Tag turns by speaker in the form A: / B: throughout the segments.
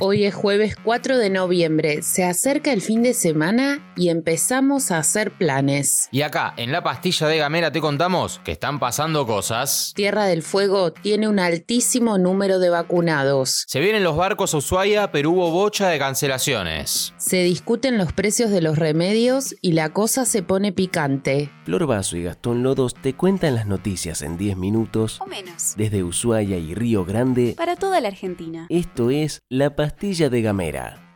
A: Hoy es jueves 4 de noviembre, se acerca el fin de semana y empezamos a hacer planes.
B: Y acá, en la pastilla de Gamera, te contamos que están pasando cosas.
A: Tierra del Fuego tiene un altísimo número de vacunados.
B: Se vienen los barcos a Ushuaia, pero hubo bocha de cancelaciones.
A: Se discuten los precios de los remedios y la cosa se pone picante.
C: Flor Vaso y Gastón Lodos te cuentan las noticias en 10 minutos
D: o menos.
C: desde Ushuaia y Río Grande.
D: Para toda la Argentina.
C: Esto es La Pastilla de Gamera.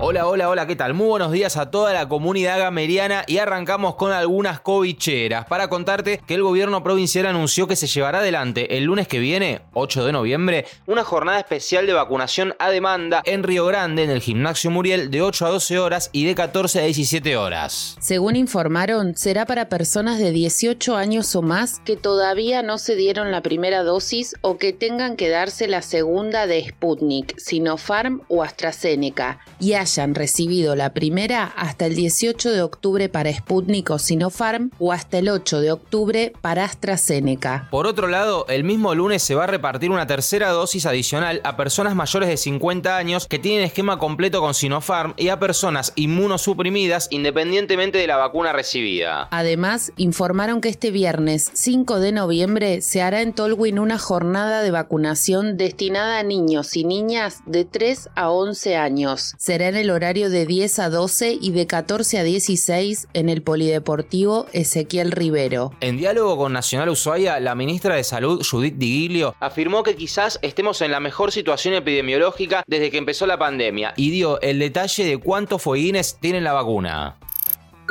B: Hola, hola, hola, ¿qué tal? Muy buenos días a toda la comunidad gameriana y arrancamos con algunas covicheras para contarte que el gobierno provincial anunció que se llevará adelante el lunes que viene, 8 de noviembre, una jornada especial de vacunación a demanda en Río Grande, en el gimnasio Muriel, de 8 a 12 horas y de 14 a 17 horas.
A: Según informaron, será para personas de 18 años o más que todavía no se dieron la primera dosis o que tengan que darse la segunda de Sputnik, Sinopharm o AstraZeneca y hayan recibido la primera hasta el 18 de octubre para Sputnik o Sinopharm o hasta el 8 de octubre para AstraZeneca.
B: Por otro lado, el mismo lunes se va a repartir una tercera dosis adicional a personas mayores de 50 años que tienen esquema completo con Sinopharm y a personas inmunosuprimidas independientemente de la vacuna recibida.
A: Además, informaron que este viernes 5 de noviembre se hará en Tolwyn una jornada de vacunación destinada a niños y niñas de 3 a 11 años. Será en el horario de 10 a 12 y de 14 a 16 en el Polideportivo Ezequiel Rivero.
B: En diálogo con Nacional Ushuaia, la ministra de Salud, Judith Digilio, afirmó que quizás estemos en la mejor situación epidemiológica desde que empezó la pandemia y dio el detalle de cuántos fueguines tienen la vacuna.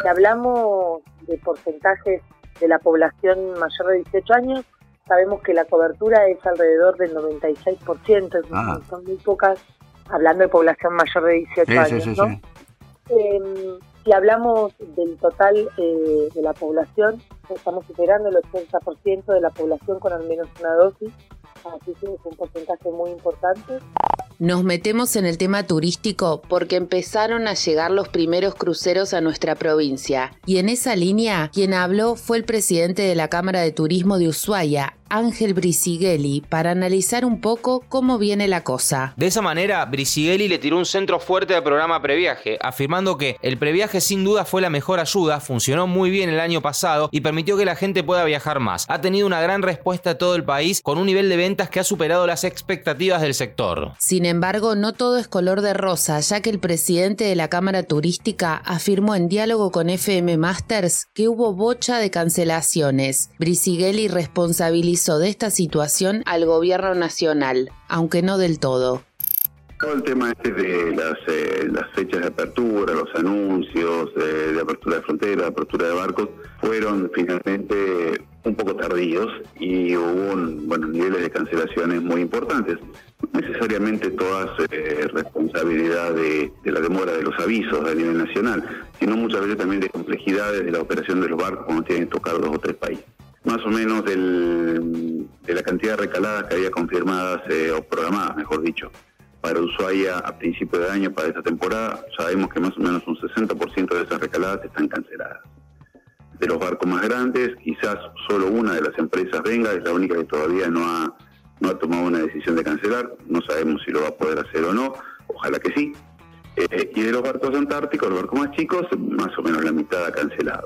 E: Si hablamos de porcentajes de la población mayor de 18 años, sabemos que la cobertura es alrededor del 96%,
F: Ah.
E: son muy pocas, hablando de población mayor de 18
F: Sí, sí,
E: años,
F: sí,
E: ¿no?
F: sí.
E: Eh, si hablamos del total eh, de la población, estamos superando el 80% de la población con al menos una dosis, así que es un porcentaje muy importante.
A: Nos metemos en el tema turístico porque empezaron a llegar los primeros cruceros a nuestra provincia. Y en esa línea, quien habló fue el presidente de la Cámara de Turismo de Ushuaia, Ángel Brisighelli, para analizar un poco cómo viene la cosa.
B: De esa manera, Brisighelli le tiró un centro fuerte al programa Previaje, afirmando que el previaje sin duda fue la mejor ayuda, funcionó muy bien el año pasado y permitió que la gente pueda viajar más. Ha tenido una gran respuesta a todo el país con un nivel de ventas que ha superado las expectativas del sector.
A: Sin embargo, no todo es color de rosa, ya que el presidente de la Cámara Turística afirmó en diálogo con FM Masters que hubo bocha de cancelaciones. Brisighelli responsabilizó de esta situación al gobierno nacional, aunque no del todo.
F: Todo el tema este de las, eh, las fechas de apertura, los anuncios eh, de apertura de frontera, de apertura de barcos, fueron finalmente un poco tardíos y hubo un, bueno, niveles de cancelaciones muy importantes. Necesariamente todas eh, responsabilidad de, de la demora de los avisos a nivel nacional, sino muchas veces también de complejidades de la operación de los barcos cuando tienen que tocar dos o tres países. Más o menos de la cantidad de recaladas que había confirmadas eh, o programadas, mejor dicho, para Ushuaia a principio de año para esta temporada, sabemos que más o menos un 60% de esas recaladas están canceladas. De los barcos más grandes, quizás solo una de las empresas venga, es la única que todavía no ha, no ha tomado una decisión de cancelar, no sabemos si lo va a poder hacer o no, ojalá que sí. Eh, y de los barcos antárticos, los barcos más chicos, más o menos la mitad ha cancelado.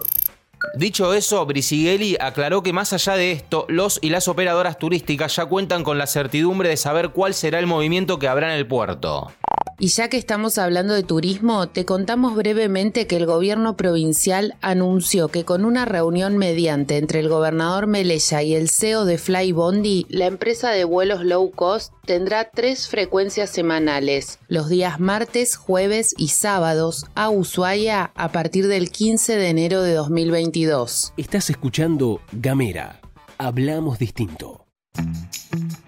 B: Dicho eso, Brisighelli aclaró que más allá de esto, los y las operadoras turísticas ya cuentan con la certidumbre de saber cuál será el movimiento que habrá en el puerto.
A: Y ya que estamos hablando de turismo, te contamos brevemente que el gobierno provincial anunció que con una reunión mediante entre el gobernador Melella y el CEO de Flybondi, la empresa de vuelos low cost tendrá tres frecuencias semanales, los días martes, jueves y sábados, a Ushuaia a partir del 15 de enero de 2022.
C: Estás escuchando Gamera. Hablamos distinto.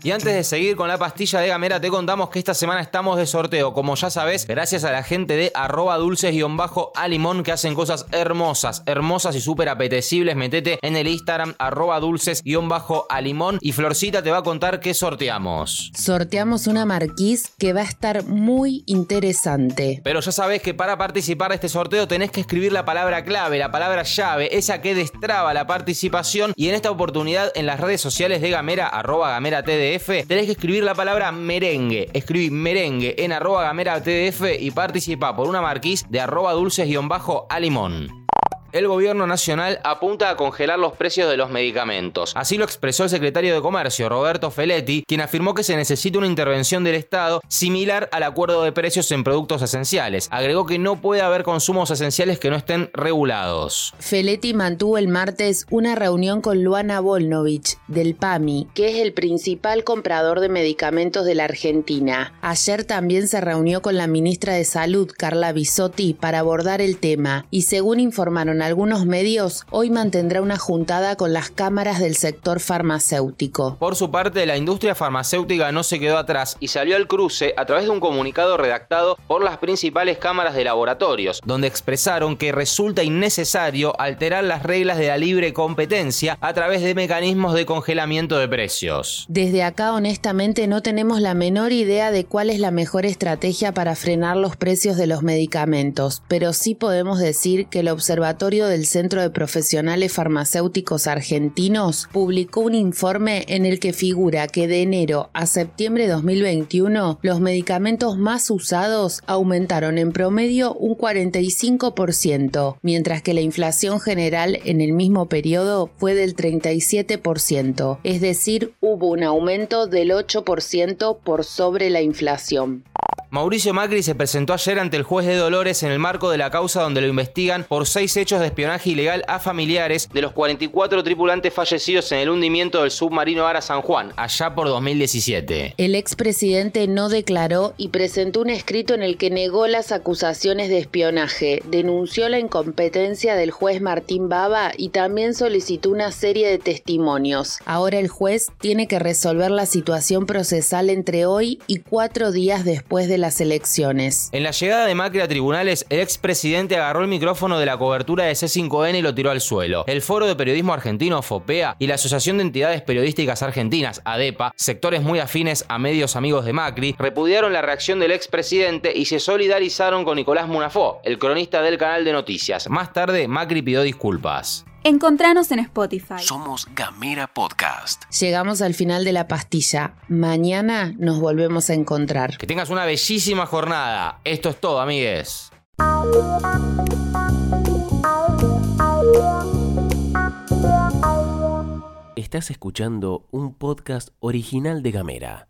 B: Y antes de seguir con la pastilla de Gamera, te contamos que esta semana estamos de sorteo. Como ya sabes, gracias a la gente de arroba dulces-alimón que hacen cosas hermosas, hermosas y súper apetecibles. Metete en el Instagram arroba dulces-alimón y Florcita te va a contar qué sorteamos.
A: Sorteamos una marquís que va a estar muy interesante.
B: Pero ya sabes que para participar de este sorteo tenés que escribir la palabra clave, la palabra llave, esa que destraba la participación. Y en esta oportunidad en las redes sociales de Gamera, arroba Gamera TDF, tenés que escribir la palabra merengue. Escribí merengue en arroba Gamera TDF y participa por una marquís de arroba dulces-alimón. El gobierno nacional apunta a congelar los precios de los medicamentos. Así lo expresó el secretario de Comercio, Roberto Feletti, quien afirmó que se necesita una intervención del Estado similar al acuerdo de precios en productos esenciales. Agregó que no puede haber consumos esenciales que no estén regulados.
A: Feletti mantuvo el martes una reunión con Luana Volnovich, del PAMI, que es el principal comprador de medicamentos de la Argentina. Ayer también se reunió con la ministra de Salud, Carla Bisotti, para abordar el tema y según informaron algunos medios, hoy mantendrá una juntada con las cámaras del sector farmacéutico.
B: Por su parte, la industria farmacéutica no se quedó atrás y salió al cruce a través de un comunicado redactado por las principales cámaras de laboratorios, donde expresaron que resulta innecesario alterar las reglas de la libre competencia a través de mecanismos de congelamiento de precios.
A: Desde acá, honestamente, no tenemos la menor idea de cuál es la mejor estrategia para frenar los precios de los medicamentos, pero sí podemos decir que el observatorio del Centro de Profesionales Farmacéuticos Argentinos publicó un informe en el que figura que de enero a septiembre de 2021 los medicamentos más usados aumentaron en promedio un 45%, mientras que la inflación general en el mismo periodo fue del 37%, es decir, hubo un aumento del 8% por sobre la inflación.
B: Mauricio Macri se presentó ayer ante el juez de Dolores en el marco de la causa donde lo investigan por seis hechos de espionaje ilegal a familiares de los 44 tripulantes fallecidos en el hundimiento del submarino Ara San Juan, allá por 2017.
A: El expresidente no declaró y presentó un escrito en el que negó las acusaciones de espionaje, denunció la incompetencia del juez Martín Baba y también solicitó una serie de testimonios. Ahora el juez tiene que resolver la situación procesal entre hoy y cuatro días después de las elecciones.
B: En la llegada de Macri a tribunales, el expresidente agarró el micrófono de la cobertura de C5N y lo tiró al suelo. El Foro de Periodismo Argentino, FOPEA, y la Asociación de Entidades Periodísticas Argentinas, ADEPA, sectores muy afines a medios amigos de Macri, repudiaron la reacción del expresidente y se solidarizaron con Nicolás Munafó, el cronista del canal de noticias. Más tarde, Macri pidió disculpas.
D: Encontranos en Spotify.
C: Somos Gamera Podcast.
A: Llegamos al final de la pastilla. Mañana nos volvemos a encontrar.
B: Que tengas una bellísima jornada. Esto es todo, amigues.
C: Estás escuchando un podcast original de Gamera.